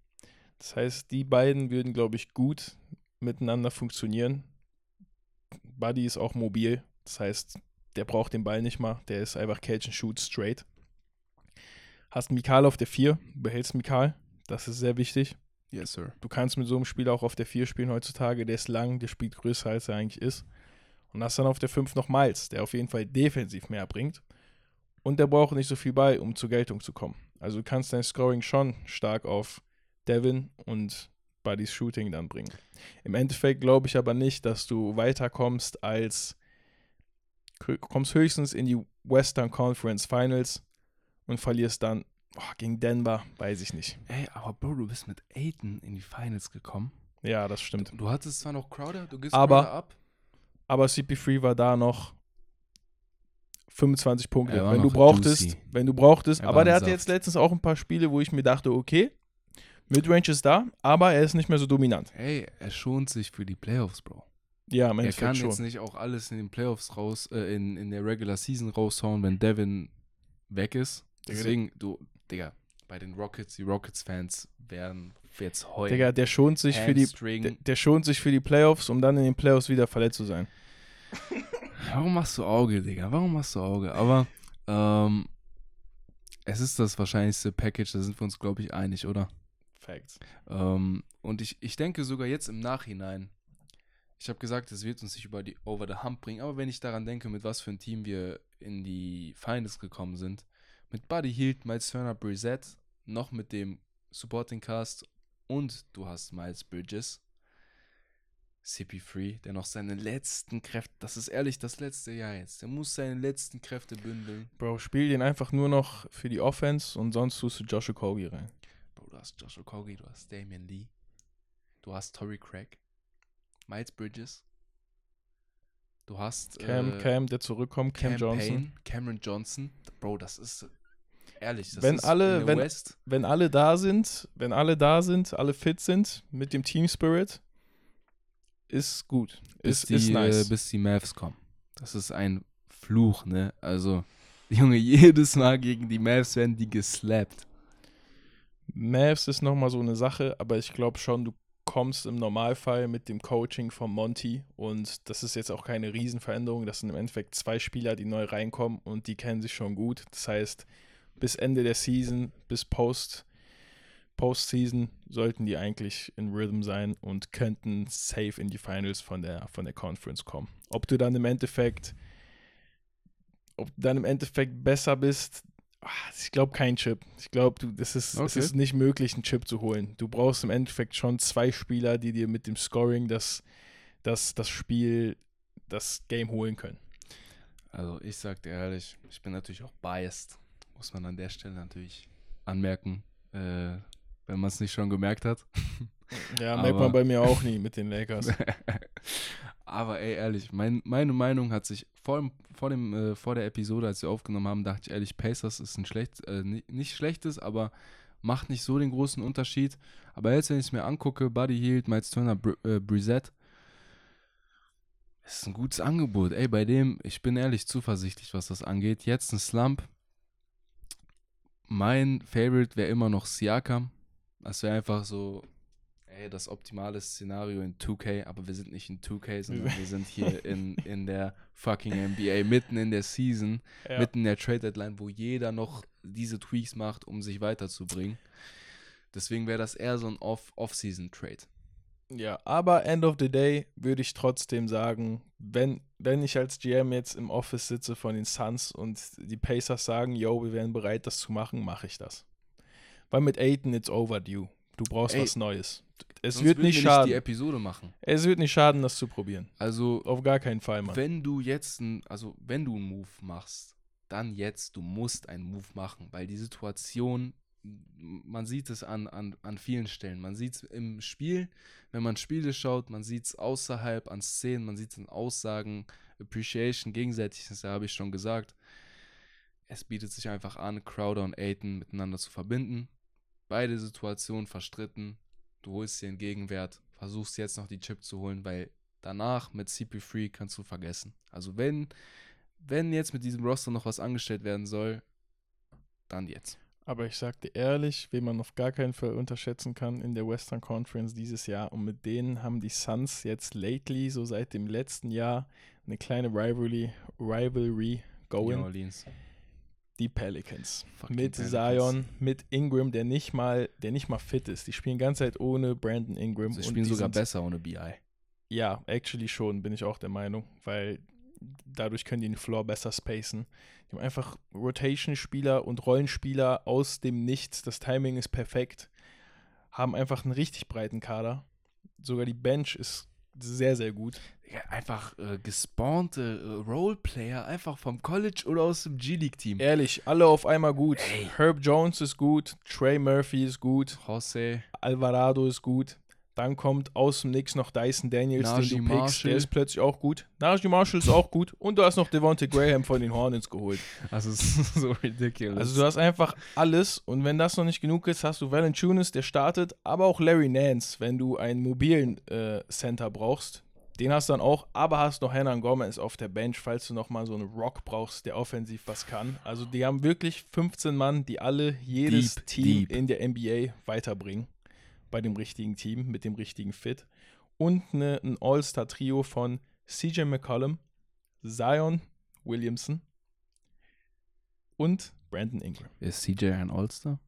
Das heißt, die beiden würden, glaube ich, gut miteinander funktionieren. Buddy ist auch mobil, das heißt, der braucht den Ball nicht mal, der ist einfach Catch and Shoot straight. Hast Mikal auf der 4, behältst Mikal. Das ist sehr wichtig. Yes, sir. Du kannst mit so einem Spieler auch auf der 4 spielen heutzutage. Der ist lang, der spielt größer, als er eigentlich ist. Und hast dann auf der 5 noch Miles, der auf jeden Fall defensiv mehr bringt. Und der braucht nicht so viel bei, um zur Geltung zu kommen. Also du kannst dein Scoring schon stark auf Devin und Buddy's Shooting dann bringen. Im Endeffekt glaube ich aber nicht, dass du weiterkommst als kommst höchstens in die Western Conference Finals und verlierst dann boah, gegen Denver, weiß ich nicht. Ey, aber Bro, du bist mit Aiden in die Finals gekommen. Ja, das stimmt. Du hattest zwar noch Crowder, du gibst Aber- Crowder ab. Aber CP3 war da noch 25 Punkte. Er war wenn du brauchtest, juicy. wenn du brauchtest, Er aber der hatte Saft. jetzt letztens auch ein paar Spiele, wo ich mir dachte, okay, Midrange ist da, aber er ist nicht mehr so dominant. Hey, er schont sich für die Playoffs, Bro. Ja, im Er Endeffekt kann schon. jetzt nicht auch alles in den Playoffs raus, äh, in, in der Regular Season raushauen, wenn Devin weg ist. Deswegen, du, Digga, bei den Rockets, die Rockets-Fans werden jetzt heulen. Digga, der schont sich für die der, der schont sich für die Playoffs, um dann in den Playoffs wieder verletzt zu sein. Warum machst du Auge, Digga? Warum machst du Auge? Aber ähm, es ist das wahrscheinlichste Package, da sind wir uns, glaube ich, einig, oder? Facts. Ähm, und ich, ich denke sogar jetzt im Nachhinein, ich habe gesagt, es wird uns nicht über die Over the Hump bringen, aber wenn ich daran denke, mit was für ein Team wir in die Finals gekommen sind, mit Buddy Hield, Miles Turner, Brissett, noch mit dem Supporting Cast und du hast Miles Bridges, CP3, der noch seine letzten Kräfte, das ist ehrlich das letzte Jahr jetzt, der muss seine letzten Kräfte bündeln. Bro, spiel den einfach nur noch für die Offense und sonst tust du Josh Okogie rein. Bro, du hast Josh Okogie, du hast Damian Lee, du hast Torrey Craig, Miles Bridges, du hast Cam, äh, Cam, der zurückkommt, Cam, Johnson. Payne, Cameron Johnson. Bro, das ist ehrlich, das Wenn ist alle- wenn- West. Wenn alle da sind, wenn alle da sind, alle fit sind mit dem Team Spirit, ist gut. bis Ist, die, ist nice. äh, bis die Mavs kommen. Das ist ein Fluch, ne? Also, Junge, jedes Mal gegen die Mavs werden die geslappt. Mavs ist nochmal so eine Sache, aber ich glaube schon, du kommst im Normalfall mit dem Coaching von Monty und das ist jetzt auch keine Riesenveränderung. Das sind im Endeffekt zwei Spieler, die neu reinkommen und die kennen sich schon gut. Das heißt, bis Ende der Season, bis Post, Postseason sollten die eigentlich in Rhythm sein und könnten safe in die Finals von der, von der Conference kommen. Ob du dann im Endeffekt, ob du dann im Endeffekt besser bist, ah, ich glaube kein Chip. Ich glaube, du, das ist, es Okay. ist nicht möglich, einen Chip zu holen. Du brauchst im Endeffekt schon zwei Spieler, die dir mit dem Scoring das, das, das Spiel, das Game holen können. Also, ich sag dir ehrlich, ich bin natürlich auch biased. Muss man an der Stelle natürlich anmerken, äh, man es nicht schon gemerkt hat. Ja, merkt man bei mir auch nie mit den Lakers. Aber ey, ehrlich, mein, meine Meinung hat sich vor, dem, vor, dem, äh, vor der Episode, als wir aufgenommen haben, dachte ich ehrlich, Pacers ist ein schlecht, äh, ni- nicht schlechtes, aber macht nicht so den großen Unterschied. Aber jetzt, wenn ich es mir angucke, Buddy Hield, Miles Turner, Br äh, Brissett, ist ein gutes Angebot. Ey, bei dem, ich bin ehrlich zuversichtlich, was das angeht. Jetzt ein Slump. Mein Favorite wäre immer noch Siakam. Das wäre einfach so, ey, das optimale Szenario in 2K, aber wir sind nicht in 2K, sondern wir sind hier in, in der fucking NBA, mitten in der Season, Ja. mitten in der Trade Deadline, wo jeder noch diese Tweaks macht, um sich weiterzubringen. Deswegen wäre das eher so ein Off- Off-Season-Trade. Ja, aber end of the day würde ich trotzdem sagen, wenn, wenn ich als GM jetzt im Office sitze von den Suns und die Pacers sagen, yo, wir wären bereit, das zu machen, mache ich das. Weil mit Aiton it's overdue. Du brauchst Ey, was Neues. Es Sonst wird nicht wir schaden. die Episode machen. es wird nicht schaden, das zu probieren. Also, Auf gar keinen Fall, Mann. wenn du jetzt, ein, also wenn du einen Move machst, dann jetzt, du musst einen Move machen, weil die Situation, man sieht es an, an, an vielen Stellen. Man sieht es im Spiel, wenn man Spiele schaut, man sieht es außerhalb an Szenen, man sieht es in Aussagen, Appreciation, gegenseitig, das habe ich schon gesagt. Es bietet sich einfach an, Crowder und Aiton miteinander zu verbinden. Beide Situationen verstritten. Du holst dir einen Gegenwert, versuchst jetzt noch die Chip zu holen, weil danach mit CP3 kannst du vergessen. Also wenn, wenn jetzt mit diesem Roster noch was angestellt werden soll, dann jetzt. Aber ich sag dir ehrlich, wen man auf gar keinen Fall unterschätzen kann in der Western Conference dieses Jahr und mit denen haben die Suns jetzt lately, so seit dem letzten Jahr, eine kleine Rivalry, Rivalry New going. Orleans. Die Pelicans. Fucking mit Pelicans. Zion, mit Ingram, der nicht mal, der nicht mal fit ist. Die spielen die ganze Zeit ohne Brandon Ingram. Sie spielen sogar sind- besser ohne BI. Ja, actually schon, bin ich auch der Meinung, weil dadurch können die den Floor besser spacen. Die haben einfach Rotation-Spieler und Rollenspieler aus dem Nichts. Das Timing ist perfekt. Haben einfach einen richtig breiten Kader. Sogar die Bench ist sehr, sehr gut. Digga, einfach äh, gespawnte äh, Roleplayer, einfach vom College oder aus dem G-League-Team. Ehrlich, alle auf einmal gut. Ey. Herb Jones ist gut, Trey Murphy ist gut, Jose, Alvarado ist gut. Dann kommt aus dem Nix noch Dyson Daniels, Najee den du pickst. Marshall. Der ist plötzlich auch gut. Najee Marshall ist auch gut. Und du hast noch Devontae Graham von den Hornets geholt. also ist so ridiculous. Also du hast einfach alles. Und wenn das noch nicht genug ist, hast du Valanciunas, der startet. Aber auch Larry Nance, wenn du einen mobilen äh, Center brauchst. Den hast du dann auch. Aber hast noch Hernan Gomez auf der Bench, falls du noch mal so einen Rock brauchst, der offensiv was kann. Also die haben wirklich 15 Mann, die alle jedes Deep, Team deep. in der NBA weiterbringen. Bei dem richtigen Team, mit dem richtigen Fit. Und eine, ein All-Star-Trio von CJ McCollum, Zion Williamson und Brandon Ingram. ist CJ ein All-Star?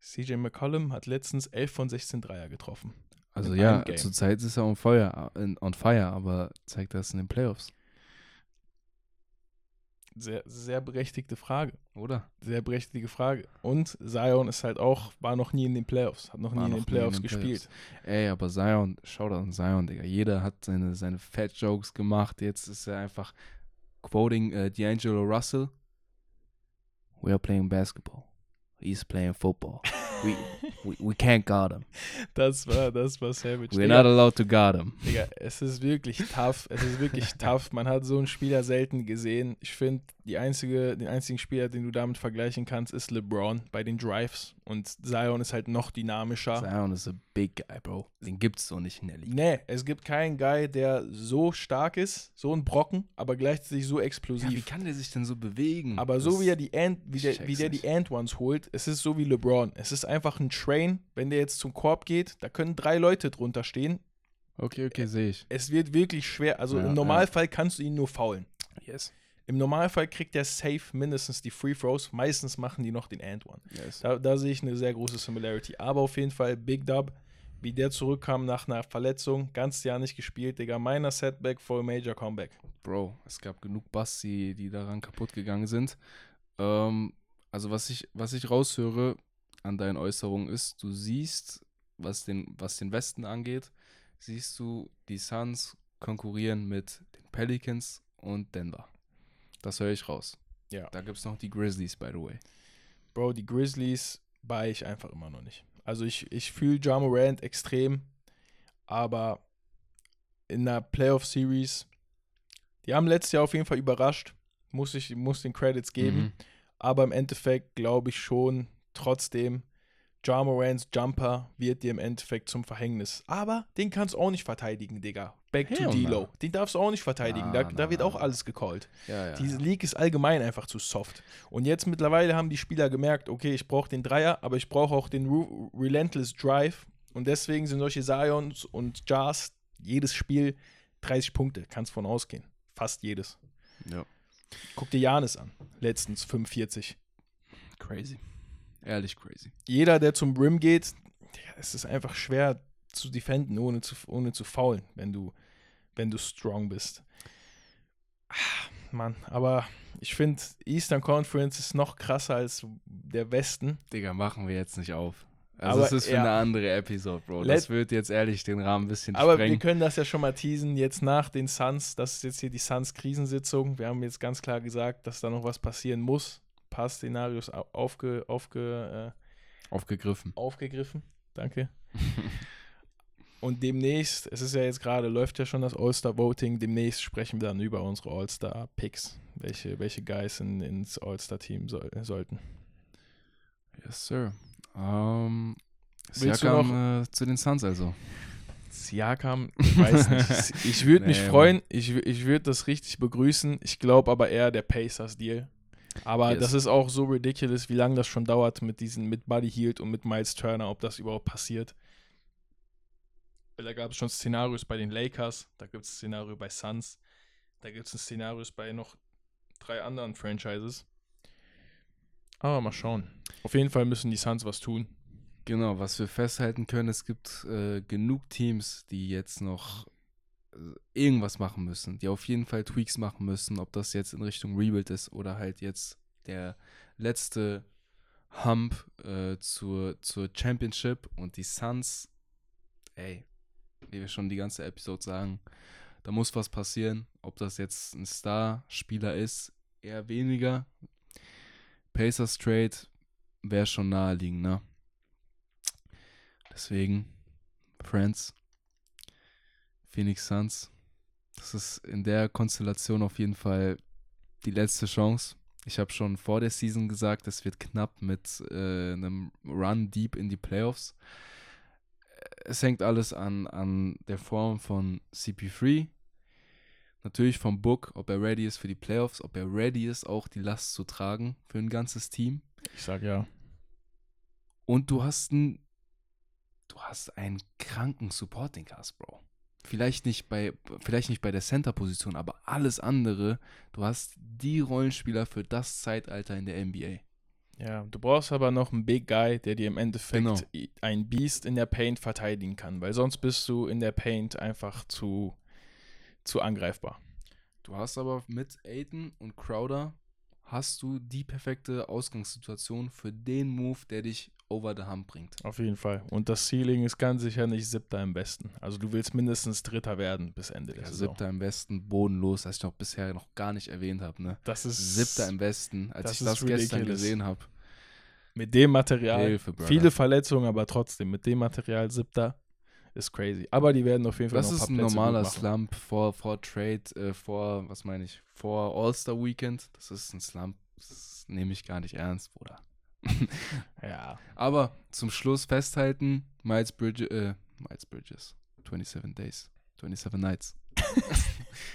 CJ McCollum hat letztens 11 von 16 Dreier getroffen. Also ja, zurzeit ist er on fire, on fire, aber zeigt das in den Playoffs, Sehr, sehr berechtigte Frage. oder? Sehr berechtigte Frage. Und Zion ist halt auch, war noch nie in den Playoffs, hat noch War nie in den nie in Playoffs den gespielt. Ey, aber Zion, schau da an Zion, Digga. Jeder hat seine, seine Fat-Jokes gemacht. Jetzt ist er einfach quoting äh, D'Angelo Russell. We are playing basketball. He's playing football. We, we, we can't guard him. Das war, das war Savage. We're Digga, not allowed to guard him. Digga, es ist wirklich tough. Es ist wirklich tough. Man hat so einen Spieler selten gesehen. Ich finde, einzige, den einzigen Spieler, den du damit vergleichen kannst, ist LeBron bei den Drives. Und Zion ist halt noch dynamischer. Zion is a big guy, Bro. Den gibt's so nicht in der Liga. Nee, es gibt keinen Guy, der so stark ist, so ein Brocken, aber gleichzeitig so Ja, wie explosiv. kann der sich denn so bewegen? aber so Das- wie er die Ant, wie der, wie der die nicht. Ant Ones holt, es ist so wie LeBron. Es ist einfach ein Train. Wenn der jetzt zum Korb geht, da können drei Leute drunter stehen. Okay, okay, sehe ich. Es wird wirklich schwer. Also Ja, im Normalfall kannst du ihn nur faulen. Yes. Im Normalfall kriegt der safe mindestens die Free Throws. Meistens machen die noch den Ant One. yes. Da, da sehe ich eine sehr große Similarity. Aber auf jeden Fall Big Dub, wie der zurückkam nach einer Verletzung, ganz Jahr nicht gespielt, Digga. Meiner Setback a Major Comeback. Bro, es gab genug Bass, die, die daran kaputt gegangen sind. Ähm, also was ich, was ich raushöre an deinen Äußerungen ist, du siehst, was den, was den Westen angeht, siehst du die Suns konkurrieren mit den Pelicans und Denver. Das höre ich raus. Ja. Da gibt es noch die Grizzlies, by the way. Bro, die Grizzlies bei ich einfach immer noch nicht. Also ich, ich fühle Ja Morant extrem, aber in einer Playoff-Series, die haben letztes Jahr auf jeden Fall überrascht, muss ich muss den Credits geben, Mhm. aber im Endeffekt glaube ich schon trotzdem, Ja Morants Jumper wird dir im Endeffekt zum Verhängnis. Aber den kannst du auch nicht verteidigen, Digga. Back to Hell D-Lo. no. Den darfst du auch nicht verteidigen. da, Na, da na, wird na, auch na. alles gecallt. Ja, ja. Diese. League ist allgemein einfach zu soft. Und jetzt mittlerweile haben die Spieler gemerkt, okay, ich brauche den Dreier, aber ich brauche auch den Ru Relentless Drive. Und deswegen sind solche Zions und Jars jedes Spiel 30 Punkte, kannst von ausgehen. Fast jedes. ja. Guck dir Janis an. Letztens 45. Crazy. Ehrlich crazy. Jeder, der zum Rim geht, es ist einfach schwer zu defenden, ohne zu, ohne zu faulen, wenn du, wenn du strong bist. Ah, Mann, aber ich finde, Eastern Conference ist noch krasser als der Westen. Digga, machen wir jetzt nicht auf. Also Aber, es ist für ja. eine andere Episode, Bro. Let- Das wird jetzt ehrlich den Rahmen ein bisschen Aber wir sprengen. können das ja schon mal teasen, jetzt nach den Suns, das ist jetzt hier die Suns-Krisensitzung. Wir haben jetzt ganz klar gesagt, dass da noch was passieren muss. Ein paar Szenarios au- aufge, aufge, äh, Aufgegriffen. aufgegriffen. Danke. Und demnächst, es ist ja jetzt gerade, läuft ja schon das All-Star-Voting, demnächst sprechen wir dann über unsere All-Star-Picks, welche, welche Guys in, ins All-Star-Team soll, sollten. Yes, sir. Ähm, Willst du Siakam, äh, zu den Suns also. Siakam, ich weiß nicht. Ich würde mich Nee, freuen, ich, ich würde das richtig begrüßen. Ich glaube aber eher der Pacers-Deal. Aber Yes. das ist auch so ridiculous, wie lange das schon dauert mit diesen, mit Buddy Hield und mit Miles Turner, ob das überhaupt passiert. Da gab es schon Szenarios bei den Lakers, da gibt es Szenario bei Suns, da gibt es ein Szenario bei noch drei anderen Franchises. Aber mal schauen. Auf jeden Fall müssen die Suns was tun. Genau, was wir festhalten können, es gibt äh, genug Teams, die jetzt noch äh, irgendwas machen müssen, die auf jeden Fall Tweaks machen müssen, ob das jetzt in Richtung Rebuild ist oder halt jetzt der letzte Hump äh, zur, zur Championship und die Suns, ey, wie wir schon die ganze Episode sagen, da muss was passieren, ob das jetzt ein Star-Spieler ist, eher weniger. Pacers Trade wäre schon naheliegend, ne? Deswegen, Friends, Phoenix Suns, das ist in der Konstellation auf jeden Fall die letzte Chance. Ich habe schon vor der Season gesagt, es wird knapp mit äh, einem Run deep in die Playoffs. Es hängt alles an, an der Form von CP3. Natürlich vom Book, ob er ready ist für die Playoffs, ob er ready ist, auch die Last zu tragen für ein ganzes Team. Ich sag ja. Und du hast einen, du hast einen kranken Supporting Cast, Bro. Vielleicht nicht bei, vielleicht nicht bei der Center-Position, aber alles andere. Du hast die Rollenspieler für das Zeitalter in der NBA. Ja, du brauchst aber noch einen Big Guy, der dir im Endeffekt Genau. ein Beast in der Paint verteidigen kann, weil sonst bist du in der Paint einfach zu, zu angreifbar. Du hast aber mit Aiton und Crowder hast du die perfekte Ausgangssituation für den Move, der dich over the hump bringt. Auf jeden Fall. Und das Ceiling ist ganz sicher nicht siebter im Besten. Also du willst mindestens Dritter werden bis Ende der Saison. siebter im Westen, bodenlos, was ich noch bisher noch gar nicht erwähnt habe. Ne? Das ist Siebter im Westen, als das ich ist das gestern ridiculous. gesehen habe. mit dem Material. Hilfe. Viele Verletzungen, aber trotzdem mit dem Material siebter ist crazy. Aber die werden auf jeden Fall Das noch ist ein ein paar Plätze normaler gut machen. Slump vor, vor Trade, äh, vor, was meine ich, vor All-Star Weekend. Das ist ein Slump, das nehme ich gar nicht ernst, Bruder. Ja. Aber zum Schluss festhalten, Miles Bridges, äh, Miles Bridges, 27 Days, 27 Nights.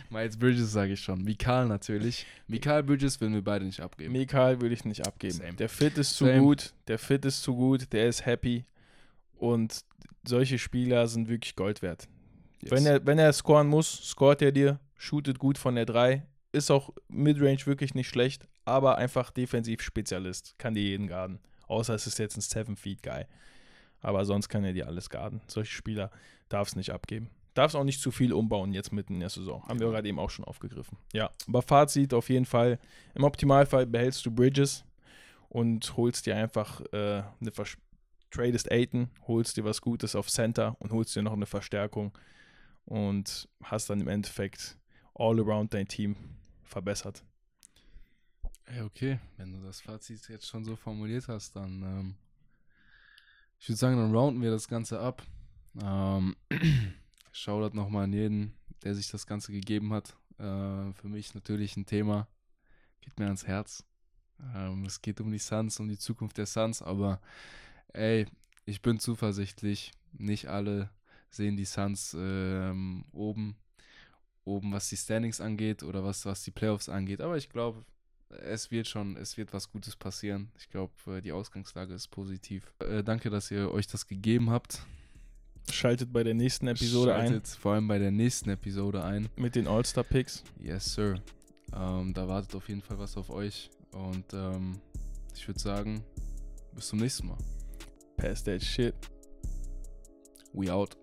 Miles Bridges sage ich schon. Mikal natürlich. Mikal Bridges würden wir beide nicht abgeben. Mikal würde ich nicht abgeben. Same. Der Fit ist zu Same. gut, der Fit ist zu gut, der ist happy und solche Spieler sind wirklich Gold wert. Yes. Wenn, er, wenn er scoren muss, scoret er dir, shootet gut von der 3, ist auch Midrange wirklich nicht schlecht, aber einfach Defensiv-Spezialist, kann dir jeden garden. Außer es ist jetzt ein 7-Feet-Guy. Aber sonst kann er dir alles garden. Solche Spieler darf es nicht abgeben. Darf es auch nicht zu viel umbauen jetzt mitten in der Saison. Haben wir gerade eben auch schon aufgegriffen. Ja, aber Fazit auf jeden Fall. Im Optimalfall behältst du Bridges und holst dir einfach äh, eine Vers tradest Aiton, holst dir was Gutes auf Center und holst dir noch eine Verstärkung und hast dann im Endeffekt all around dein Team verbessert. Okay. Wenn du das Fazit jetzt schon so formuliert hast, dann ähm, ich würde sagen, dann rounden wir das Ganze ab. Ähm, Shoutout nochmal an jeden, der sich das Ganze gegeben hat. Äh, für mich natürlich ein Thema, geht mir ans Herz. Ähm, es geht um die Suns, um die Zukunft der Suns, aber ey, ich bin zuversichtlich. Nicht alle sehen die Suns ähm, oben, oben, was die Standings angeht oder was, was die Playoffs angeht. Aber ich glaube, es wird schon, es wird was Gutes passieren. Ich glaube, die Ausgangslage ist positiv. Äh, danke, dass ihr euch das gegeben habt. Schaltet bei der nächsten Episode Schaltet vor allem bei der nächsten Episode ein. ein mit den All-Star-Picks. Yes, sir. Ähm, da wartet auf jeden Fall was auf euch. Und ähm, ich würde sagen, bis zum nächsten Mal. Pass that shit. We out.